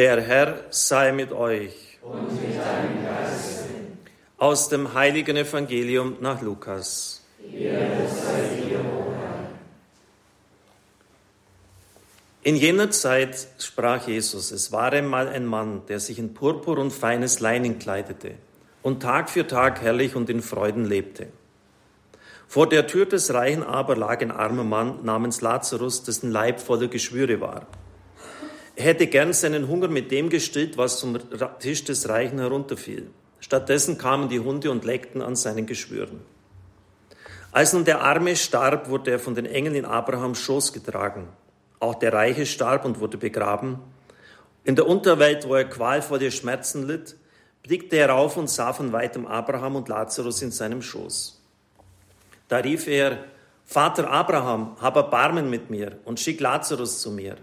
Der Herr sei mit euch. Und mit deinem Geiste. Aus dem heiligen Evangelium nach Lukas. In jener Zeit sprach Jesus, es war einmal ein Mann, der sich in Purpur und feines Leinen kleidete und Tag für Tag herrlich und in Freuden lebte. Vor der Tür des Reichen aber lag ein armer Mann namens Lazarus, dessen Leib voller Geschwüre war. Er hätte gern seinen Hunger mit dem gestillt, was zum Tisch des Reichen herunterfiel. Stattdessen kamen die Hunde und leckten an seinen Geschwüren. Als nun der Arme starb, wurde er von den Engeln in Abrahams Schoß getragen. Auch der Reiche starb und wurde begraben. In der Unterwelt, wo er qualvolle Schmerzen litt, blickte er auf und sah von weitem Abraham und Lazarus in seinem Schoß. Da rief er, Vater Abraham, hab Erbarmen mit mir und schick Lazarus zu mir.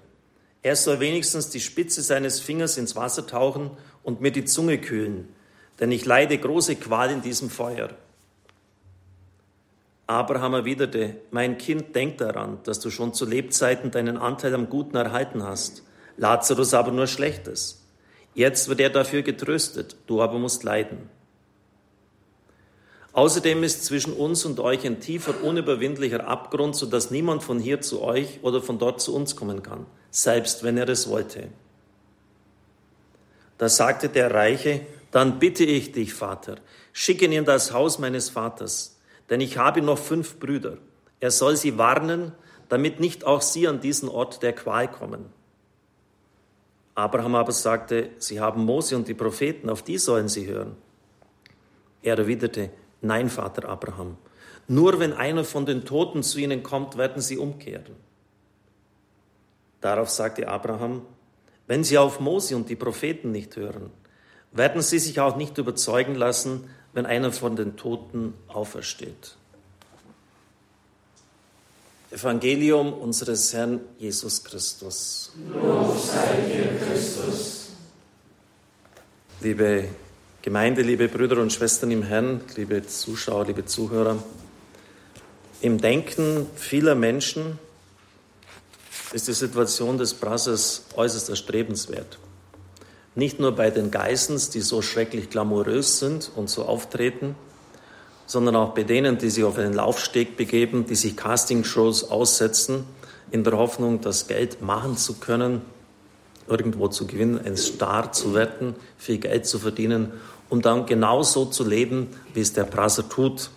Er soll wenigstens die Spitze seines Fingers ins Wasser tauchen und mir die Zunge kühlen, denn ich leide große Qual in diesem Feuer. Abraham erwiderte, mein Kind, denk daran, dass du schon zu Lebzeiten deinen Anteil am Guten erhalten hast, Lazarus aber nur Schlechtes. Jetzt wird er dafür getröstet, du aber musst leiden. Außerdem ist zwischen uns und euch ein tiefer, unüberwindlicher Abgrund, so dass niemand von hier zu euch oder von dort zu uns kommen kann, selbst wenn er es wollte. Da sagte der Reiche, dann bitte ich dich, Vater, schick ihn in das Haus meines Vaters, denn ich habe noch fünf Brüder. Er soll sie warnen, damit nicht auch sie an diesen Ort der Qual kommen. Abraham aber sagte, sie haben Mose und die Propheten, auf die sollen sie hören. Er erwiderte, nein, Vater Abraham, nur wenn einer von den Toten zu ihnen kommt, werden sie umkehren. Darauf sagte Abraham, wenn sie auf Mose und die Propheten nicht hören, werden sie sich auch nicht überzeugen lassen, wenn einer von den Toten aufersteht. Evangelium unseres Herrn Jesus Christus. Lob sei dir, Christus. Liebe Gemeinde, liebe Brüder und Schwestern im Herrn, liebe Zuschauer, liebe Zuhörer, im Denken vieler Menschen ist die Situation des Brassers äußerst erstrebenswert. Nicht nur bei den Geissens, die so schrecklich glamourös sind und so auftreten, sondern auch bei denen, die sich auf einen Laufsteg begeben, die sich Castingshows aussetzen, in der Hoffnung, das Geld machen zu können, irgendwo zu gewinnen, ein Star zu werden, viel Geld zu verdienen, um dann genauso zu leben, wie es der Prasser tut.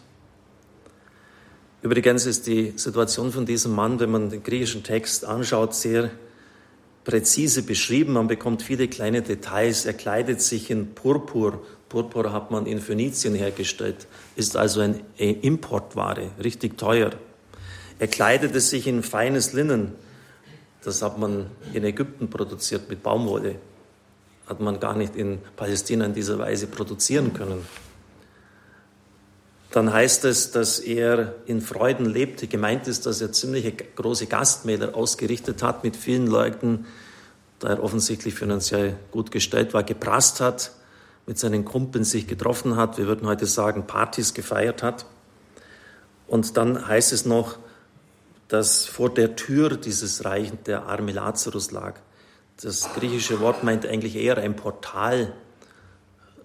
Übrigens ist die Situation von diesem Mann, wenn man den griechischen Text anschaut, sehr präzise beschrieben. Man bekommt viele kleine Details. Er kleidet sich in Purpur. Purpur hat man in Phönizien hergestellt, ist also eine Importware, richtig teuer. Er kleidete sich in feines Linnen. Das hat man in Ägypten produziert mit Baumwolle. Hat man gar nicht in Palästina in dieser Weise produzieren können. Dann heißt es, dass er in Freuden lebte. Gemeint ist, dass er ziemliche große Gastmäler ausgerichtet hat mit vielen Leuten, da er offensichtlich finanziell gut gestellt war, geprasst hat, mit seinen Kumpeln sich getroffen hat, wir würden heute sagen, Partys gefeiert hat. Und dann heißt es noch, dass vor der Tür dieses Reichen der arme Lazarus lag. Das griechische Wort meint eigentlich eher ein Portal.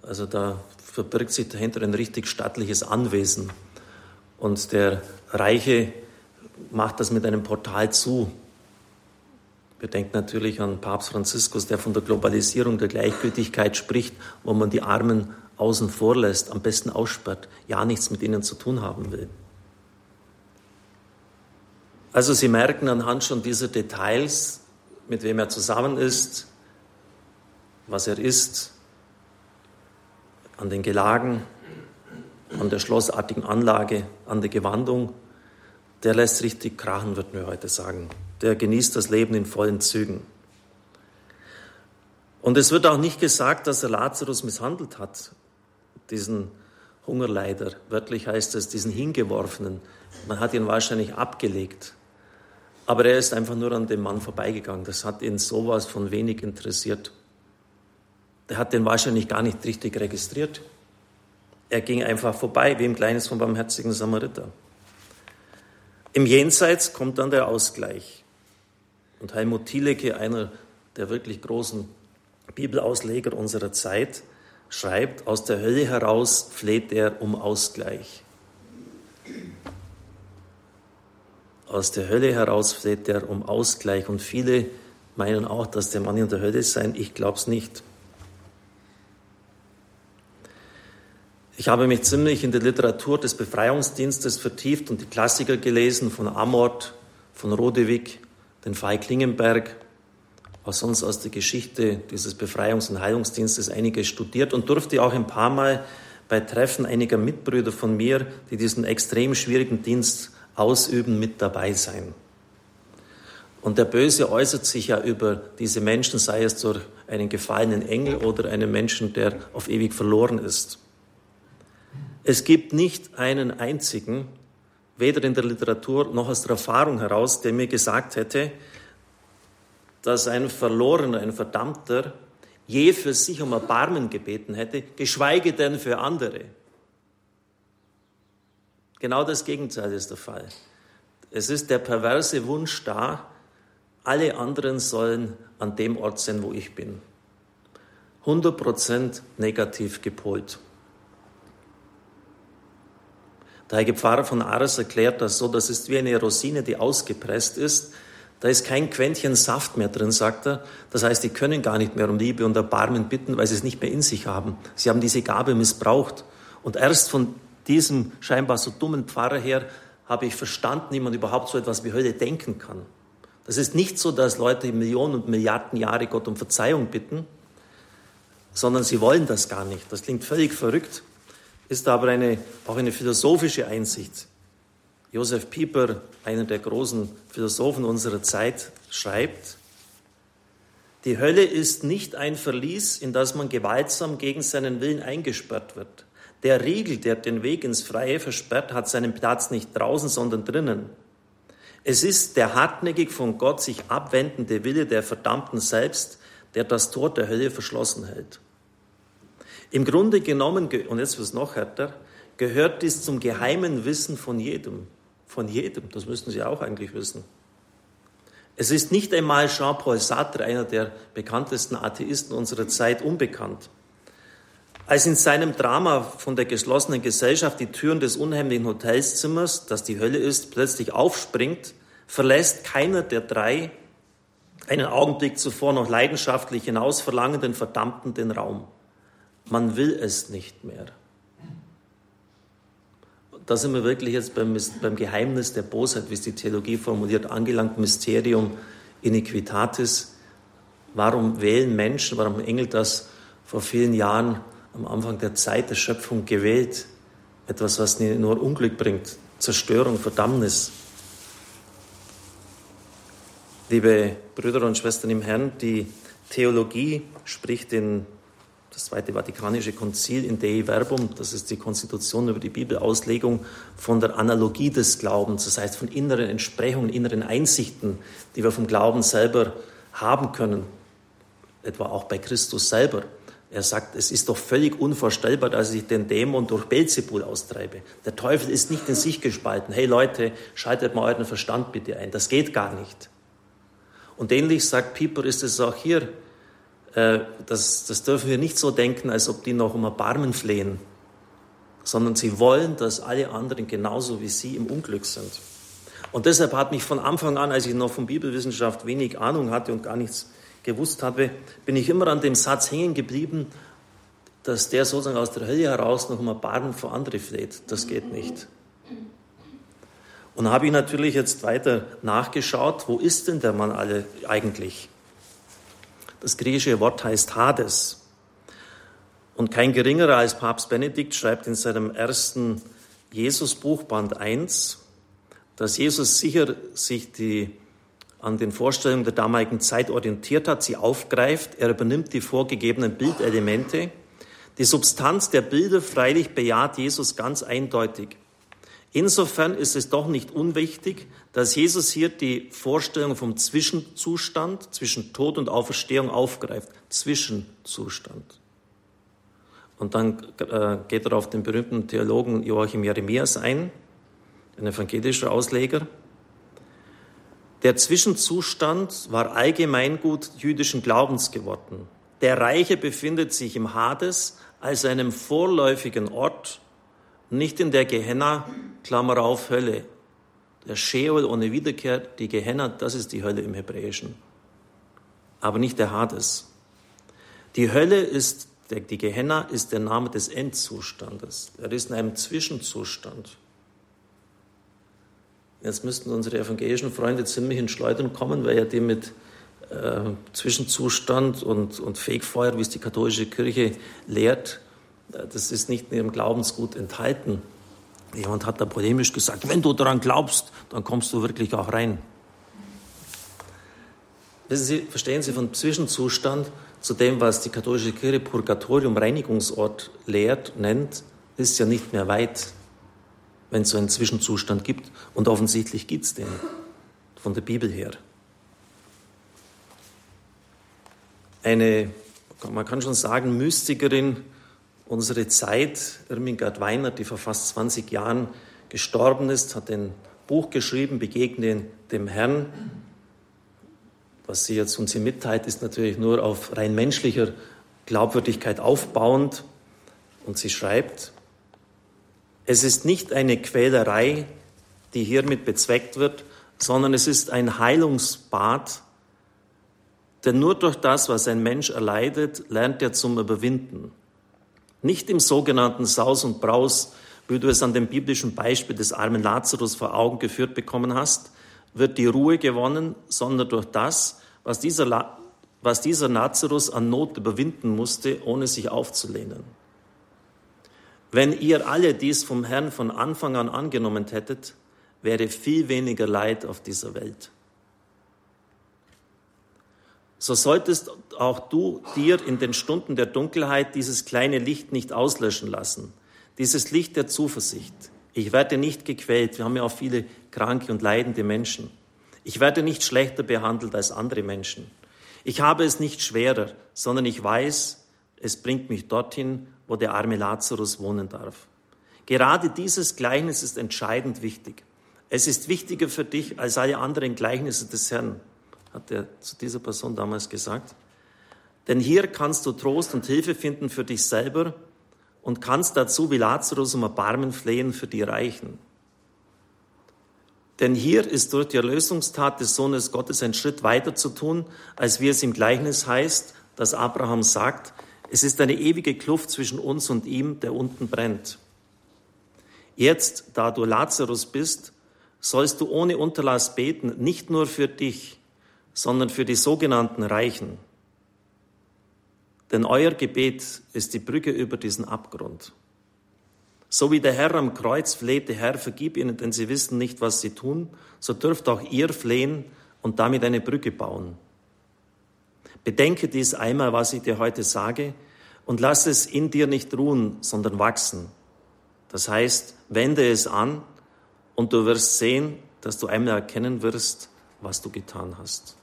Also da verbirgt sich dahinter ein richtig stattliches Anwesen. Und der Reiche macht das mit einem Portal zu. Wir denken natürlich an Papst Franziskus, der von der Globalisierung der Gleichgültigkeit spricht, wo man die Armen außen vor lässt, am besten aussperrt, ja nichts mit ihnen zu tun haben will. Also Sie merken anhand schon dieser Details, mit wem er zusammen ist, was er ist, an den Gelagen, an der schlossartigen Anlage, an der Gewandung, der lässt richtig krachen, würden wir heute sagen. Der genießt das Leben in vollen Zügen. Und es wird auch nicht gesagt, dass er Lazarus misshandelt hat, diesen Hungerleider. Wörtlich heißt es, diesen Hingeworfenen. Man hat ihn wahrscheinlich abgelegt. Aber er ist einfach nur an dem Mann vorbeigegangen. Das hat ihn sowas von wenig interessiert. Der hat den wahrscheinlich gar nicht richtig registriert. Er ging einfach vorbei, wie im Kleines vom barmherzigen Samariter. Im Jenseits kommt dann der Ausgleich. Und Helmut Thielecke, einer der wirklich großen Bibelausleger unserer Zeit, schreibt, aus der Hölle heraus fleht er um Ausgleich. Aus der Hölle heraus fleht er um Ausgleich. Und viele meinen auch, dass der Mann in der Hölle sein. Ich glaube es nicht. Ich habe mich ziemlich in die Literatur des Befreiungsdienstes vertieft und die Klassiker gelesen von Amort, von Rodewig, den Fei Klingenberg, auch sonst aus der Geschichte dieses Befreiungs- und Heilungsdienstes einiges studiert und durfte auch ein paar Mal bei Treffen einiger Mitbrüder von mir, die diesen extrem schwierigen Dienst ausüben, mit dabei sein. Und der Böse äußert sich ja über diese Menschen, sei es durch einen gefallenen Engel oder einen Menschen, der auf ewig verloren ist. Es gibt nicht einen einzigen, weder in der Literatur noch aus der Erfahrung heraus, der mir gesagt hätte, dass ein Verlorener, ein Verdammter je für sich um Erbarmen gebeten hätte, geschweige denn für andere. Genau das Gegenteil ist der Fall. Es ist der perverse Wunsch da, alle anderen sollen an dem Ort sein, wo ich bin. 100% negativ gepolt. Der heilige Pfarrer von Ars erklärt das so, das ist wie eine Rosine, die ausgepresst ist. Da ist kein Quäntchen Saft mehr drin, sagt er. Das heißt, die können gar nicht mehr um Liebe und Erbarmen bitten, weil sie es nicht mehr in sich haben. Sie haben diese Gabe missbraucht. Und erst von diesem scheinbar so dummen Pfarrer her habe ich verstanden, wie man überhaupt so etwas wie Hölle denken kann. Das ist nicht so, dass Leute Millionen und Milliarden Jahre Gott um Verzeihung bitten, sondern sie wollen das gar nicht. Das klingt völlig verrückt, ist aber eine, auch eine philosophische Einsicht. Josef Pieper, einer der großen Philosophen unserer Zeit, schreibt, die Hölle ist nicht ein Verlies, in das man gewaltsam gegen seinen Willen eingesperrt wird. Der Riegel, der den Weg ins Freie versperrt, hat seinen Platz nicht draußen, sondern drinnen. Es ist der hartnäckig von Gott sich abwendende Wille der Verdammten selbst, der das Tor der Hölle verschlossen hält. Im Grunde genommen, und jetzt wird es noch härter, gehört dies zum geheimen Wissen von jedem. Von jedem, das müssen Sie auch eigentlich wissen. Es ist nicht einmal Jean-Paul Sartre, einer der bekanntesten Atheisten unserer Zeit, unbekannt. Als in seinem Drama von der geschlossenen Gesellschaft die Türen des unheimlichen Hotelszimmers, das die Hölle ist, plötzlich aufspringt, verlässt keiner der drei einen Augenblick zuvor noch leidenschaftlich hinaus verlangenden Verdammten den Raum. Man will es nicht mehr. Da sind wir wirklich jetzt beim, beim Geheimnis der Bosheit, wie es die Theologie formuliert, angelangt, Mysterium iniquitatis. Warum wählen Menschen, warum Engel das vor vielen Jahren am Anfang der Zeit der Schöpfung gewählt. Etwas, was nur Unglück bringt, Zerstörung, Verdammnis. Liebe Brüder und Schwestern im Herrn, die Theologie spricht in das Zweite Vatikanische Konzil in Dei Verbum, das ist die Konstitution über die Bibelauslegung, von der Analogie des Glaubens, das heißt von inneren Entsprechungen, inneren Einsichten, die wir vom Glauben selber haben können, etwa auch bei Christus selber. Er sagt, es ist doch völlig unvorstellbar, dass ich den Dämon durch Belzebul austreibe. Der Teufel ist nicht in sich gespalten. Hey Leute, schaltet mal euren Verstand bitte ein. Das geht gar nicht. Und ähnlich sagt Pieper, ist es auch hier. Äh, das, das dürfen wir nicht so denken, als ob die noch um Erbarmen flehen, sondern sie wollen, dass alle anderen genauso wie sie im Unglück sind. Und deshalb hat mich von Anfang an, als ich noch von Bibelwissenschaft wenig Ahnung hatte und gar nichts gewusst habe, bin ich immer an dem Satz hängen geblieben, dass der sozusagen aus der Hölle heraus noch mal Baden vor andere fleht. Das geht nicht. Und habe ich natürlich jetzt weiter nachgeschaut, wo ist denn der Mann alle eigentlich? Das griechische Wort heißt Hades. Und kein geringerer als Papst Benedikt schreibt in seinem ersten Jesusbuch, Band 1, dass Jesus sicher sich die an den Vorstellungen der damaligen Zeit orientiert hat, sie aufgreift. Er übernimmt die vorgegebenen Bildelemente. Die Substanz der Bilder freilich bejaht Jesus ganz eindeutig. Insofern ist es doch nicht unwichtig, dass Jesus hier die Vorstellung vom Zwischenzustand zwischen Tod und Auferstehung aufgreift. Zwischenzustand. Und dann äh, geht er auf den berühmten Theologen Joachim Jeremias ein, ein evangelischer Ausleger. Der Zwischenzustand war Allgemeingut jüdischen Glaubens geworden. Der Reiche befindet sich im Hades als einem vorläufigen Ort, nicht in der Gehenna, Klammer auf, Hölle. Der Sheol ohne Wiederkehr, die Gehenna, das ist die Hölle im Hebräischen. Aber nicht der Hades. Die Hölle ist, die Gehenna ist der Name des Endzustandes. Er ist in einem Zwischenzustand. Jetzt müssten unsere evangelischen Freunde ziemlich in Schleudern kommen, weil ja die mit äh, Zwischenzustand und, und Fegfeuer, wie es die katholische Kirche lehrt, das ist nicht in ihrem Glaubensgut enthalten. Jemand hat da polemisch gesagt, wenn du daran glaubst, dann kommst du wirklich auch rein. Wissen Sie, verstehen Sie von Zwischenzustand zu dem, was die katholische Kirche Purgatorium, Reinigungsort lehrt, nennt, ist ja nicht mehr weit, wenn es so einen Zwischenzustand gibt. Und offensichtlich gibt es den von der Bibel her. Eine, man kann schon sagen, Mystikerin unsere Zeit, Irmingard Weiner, die vor fast 20 Jahren gestorben ist, hat ein Buch geschrieben, Begegnen dem Herrn. Was sie jetzt uns hier mitteilt, ist natürlich nur auf rein menschlicher Glaubwürdigkeit aufbauend. Und sie schreibt, es ist nicht eine Quälerei, die hiermit bezweckt wird, sondern es ist ein Heilungsbad, denn nur durch das, was ein Mensch erleidet, lernt er zum Überwinden. Nicht im sogenannten Saus und Braus, wie du es an dem biblischen Beispiel des armen Lazarus vor Augen geführt bekommen hast, wird die Ruhe gewonnen, sondern durch das, was dieser, La was dieser Lazarus an Not überwinden musste, ohne sich aufzulehnen. Wenn ihr alle dies vom Herrn von Anfang an angenommen hättet, wäre viel weniger Leid auf dieser Welt so solltest auch du dir in den Stunden der Dunkelheit dieses kleine Licht nicht auslöschen lassen, dieses Licht der Zuversicht. Ich werde nicht gequält, wir haben ja auch viele kranke und leidende Menschen. Ich werde nicht schlechter behandelt als andere Menschen. Ich habe es nicht schwerer, sondern ich weiß, es bringt mich dorthin, wo der arme Lazarus wohnen darf. Gerade dieses Gleichnis ist entscheidend wichtig. Es ist wichtiger für dich als alle anderen Gleichnisse des Herrn hat er zu dieser Person damals gesagt. Denn hier kannst du Trost und Hilfe finden für dich selber und kannst dazu wie Lazarus um Erbarmen flehen für die Reichen. Denn hier ist durch die Erlösungstat des Sohnes Gottes ein Schritt weiter zu tun, als wie es im Gleichnis heißt, dass Abraham sagt, es ist eine ewige Kluft zwischen uns und ihm, der unten brennt. Jetzt, da du Lazarus bist, sollst du ohne Unterlass beten, nicht nur für dich, sondern für die sogenannten Reichen. Denn euer Gebet ist die Brücke über diesen Abgrund. So wie der Herr am Kreuz flehte, Herr, vergib ihnen, denn sie wissen nicht, was sie tun, so dürft auch ihr flehen und damit eine Brücke bauen. Bedenke dies einmal, was ich dir heute sage, und lass es in dir nicht ruhen, sondern wachsen. Das heißt, wende es an und du wirst sehen, dass du einmal erkennen wirst, was du getan hast.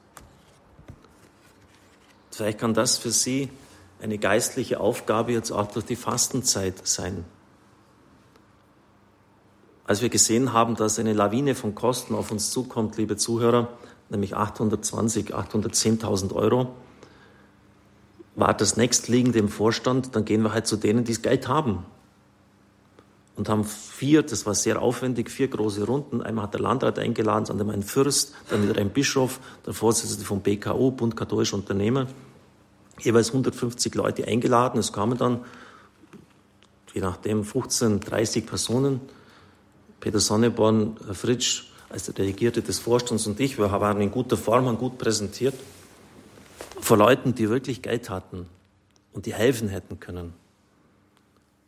Vielleicht kann das für Sie eine geistliche Aufgabe jetzt auch durch die Fastenzeit sein. Als wir gesehen haben, dass eine Lawine von Kosten auf uns zukommt, liebe Zuhörer, nämlich 820, 810.000 Euro, war das nächstliegende im Vorstand, dann gehen wir halt zu denen, die das Geld haben. Und haben vier, das war sehr aufwendig, vier große Runden. Einmal hat der Landrat eingeladen, dann ein Fürst, dann wieder ein Bischof, der Vorsitzende vom BKO, Bund Katholischer Unternehmer jeweils 150 Leute eingeladen. Es kamen dann, je nachdem, 15, 30 Personen. Peter Sonneborn, Fritsch als der Delegierte des Vorstands und ich, wir waren in guter Form, haben gut präsentiert, vor Leuten, die wirklich Geld hatten und die helfen hätten können.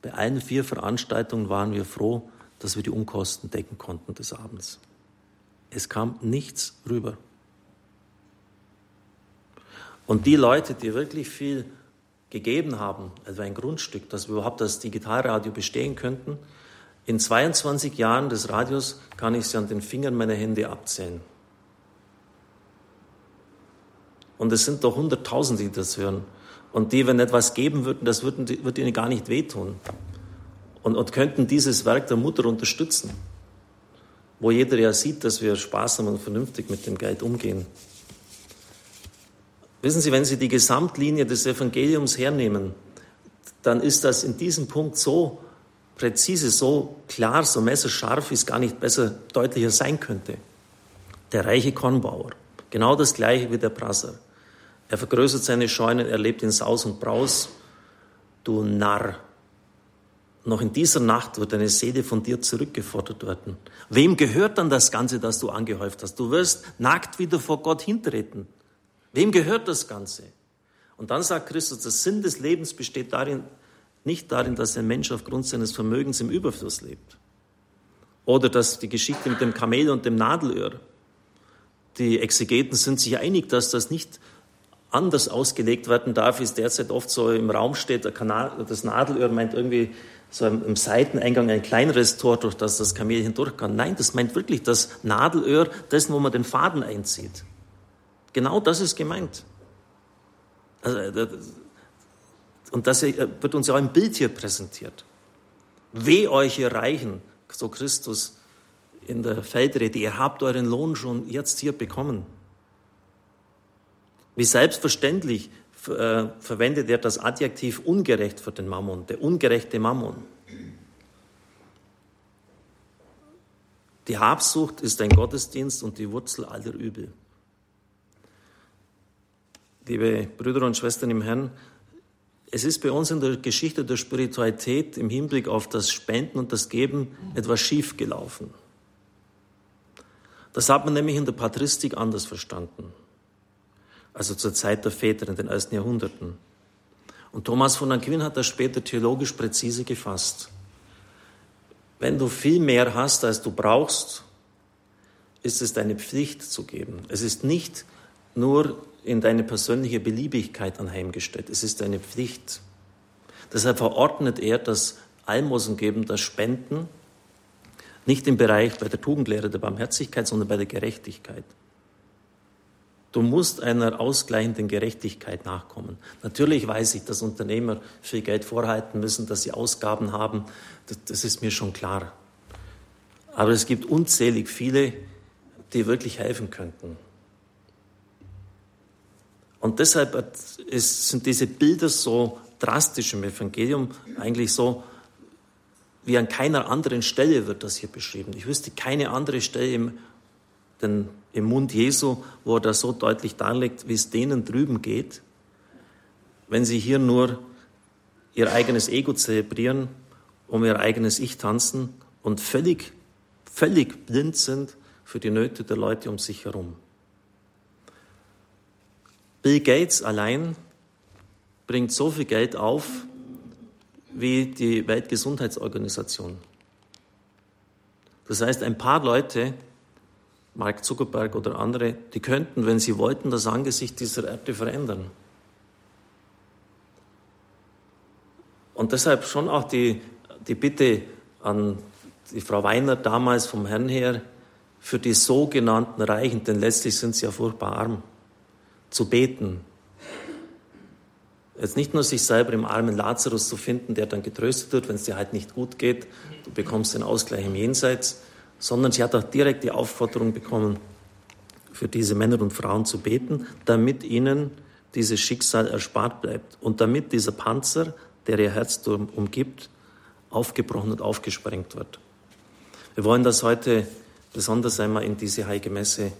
Bei allen vier Veranstaltungen waren wir froh, dass wir die Unkosten decken konnten des Abends. Es kam nichts rüber. Und die Leute, die wirklich viel gegeben haben, also ein Grundstück, dass wir überhaupt das Digitalradio bestehen könnten, in 22 Jahren des Radios kann ich sie an den Fingern meiner Hände abzählen. Und es sind doch Hunderttausende, die das hören. Und die, wenn etwas geben würden, das würden, würde ihnen gar nicht wehtun. Und, und könnten dieses Werk der Mutter unterstützen, wo jeder ja sieht, dass wir sparsam und vernünftig mit dem Geld umgehen. Wissen Sie, wenn Sie die Gesamtlinie des Evangeliums hernehmen, dann ist das in diesem Punkt so präzise, so klar, so messerscharf, wie es gar nicht besser deutlicher sein könnte. Der reiche Kornbauer, genau das gleiche wie der Prasser. Er vergrößert seine Scheunen, er lebt in Saus und Braus. Du Narr, noch in dieser Nacht wird deine Seele von dir zurückgefordert werden. Wem gehört dann das Ganze, das du angehäuft hast? Du wirst nackt wieder vor Gott hintreten. Wem gehört das Ganze? Und dann sagt Christus, der Sinn des Lebens besteht darin, nicht darin, dass ein Mensch aufgrund seines Vermögens im Überfluss lebt. Oder dass die Geschichte mit dem Kamel und dem Nadelöhr. Die Exegeten sind sich einig, dass das nicht anders ausgelegt werden darf, es derzeit oft so im Raum steht. Das Nadelöhr meint irgendwie so im Seiteneingang ein kleineres Tor, durch das das Kamel hindurch kann. Nein, das meint wirklich das Nadelöhr, dessen, wo man den Faden einzieht. Genau das ist gemeint. Also, äh, und das äh, wird uns ja im Bild hier präsentiert. Weh euch, ihr Reichen, so Christus in der Feldrede, ihr habt euren Lohn schon jetzt hier bekommen. Wie selbstverständlich äh, verwendet er das Adjektiv ungerecht für den Mammon, der ungerechte Mammon. Die Habsucht ist ein Gottesdienst und die Wurzel aller Übel. Liebe Brüder und Schwestern im Herrn, es ist bei uns in der Geschichte der Spiritualität im Hinblick auf das Spenden und das Geben etwas schief gelaufen. Das hat man nämlich in der Patristik anders verstanden also zur Zeit der Väter in den ersten Jahrhunderten. Und Thomas von Aquin hat das später theologisch präzise gefasst. Wenn du viel mehr hast, als du brauchst, ist es deine Pflicht zu geben. Es ist nicht nur in deine persönliche Beliebigkeit anheimgestellt, es ist deine Pflicht. Deshalb verordnet er das Almosengeben, das Spenden, nicht im Bereich bei der Tugendlehre der Barmherzigkeit, sondern bei der Gerechtigkeit. Du musst einer ausgleichenden Gerechtigkeit nachkommen. Natürlich weiß ich, dass Unternehmer viel Geld vorhalten müssen, dass sie Ausgaben haben. Das, das ist mir schon klar. Aber es gibt unzählig viele, die wirklich helfen könnten. Und deshalb ist, sind diese Bilder so drastisch im Evangelium, eigentlich so, wie an keiner anderen Stelle wird das hier beschrieben. Ich wüsste keine andere Stelle im den, im Mund Jesu, wo er das so deutlich darlegt, wie es denen drüben geht, wenn sie hier nur ihr eigenes Ego zelebrieren, um ihr eigenes Ich tanzen und völlig, völlig blind sind für die Nöte der Leute um sich herum. Bill Gates allein bringt so viel Geld auf wie die Weltgesundheitsorganisation. Das heißt, ein paar Leute Mark Zuckerberg oder andere, die könnten, wenn sie wollten, das Angesicht dieser Erde verändern. Und deshalb schon auch die, die Bitte an die Frau Weiner damals vom Herrn her, für die sogenannten Reichen, denn letztlich sind sie ja furchtbar arm, zu beten. Jetzt nicht nur sich selber im armen Lazarus zu finden, der dann getröstet wird, wenn es dir halt nicht gut geht, du bekommst den Ausgleich im Jenseits, sondern sie hat auch direkt die Aufforderung bekommen, für diese Männer und Frauen zu beten, damit ihnen dieses Schicksal erspart bleibt und damit dieser Panzer, der ihr Herz umgibt, aufgebrochen und aufgesprengt wird. Wir wollen das heute besonders einmal in diese heilige Messe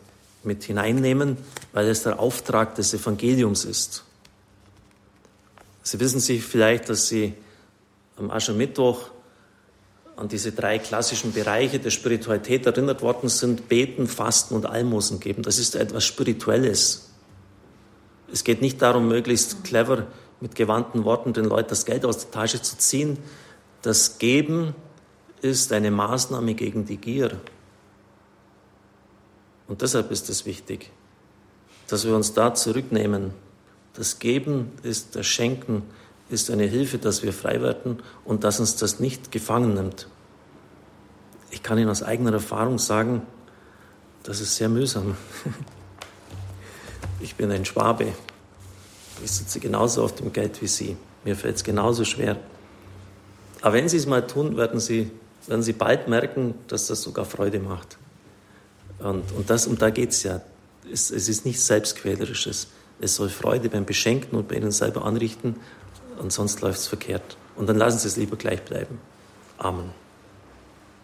mit hineinnehmen, weil es der Auftrag des Evangeliums ist. Sie wissen sich vielleicht, dass Sie am Aschermittwoch an diese drei klassischen Bereiche der Spiritualität erinnert worden sind, beten, fasten und Almosen geben. Das ist etwas Spirituelles. Es geht nicht darum, möglichst clever mit gewandten Worten den Leuten das Geld aus der Tasche zu ziehen. Das Geben ist eine Maßnahme gegen die Gier. Und deshalb ist es wichtig, dass wir uns da zurücknehmen. Das Geben ist das Schenken ist eine Hilfe, dass wir frei werden und dass uns das nicht gefangen nimmt. Ich kann Ihnen aus eigener Erfahrung sagen, das ist sehr mühsam. Ich bin ein Schwabe. Ich sitze genauso auf dem Geld wie Sie. Mir fällt es genauso schwer. Aber wenn Sie es mal tun, werden Sie, werden Sie bald merken, dass das sogar Freude macht. Und, und das, um da geht es ja. Es, ist nichts Selbstquälerisches. es soll Freude beim Beschenken und bei ihnen selber anrichten und sonst läuft es verkehrt. Und dann lassen Sie es lieber gleich bleiben. Amen.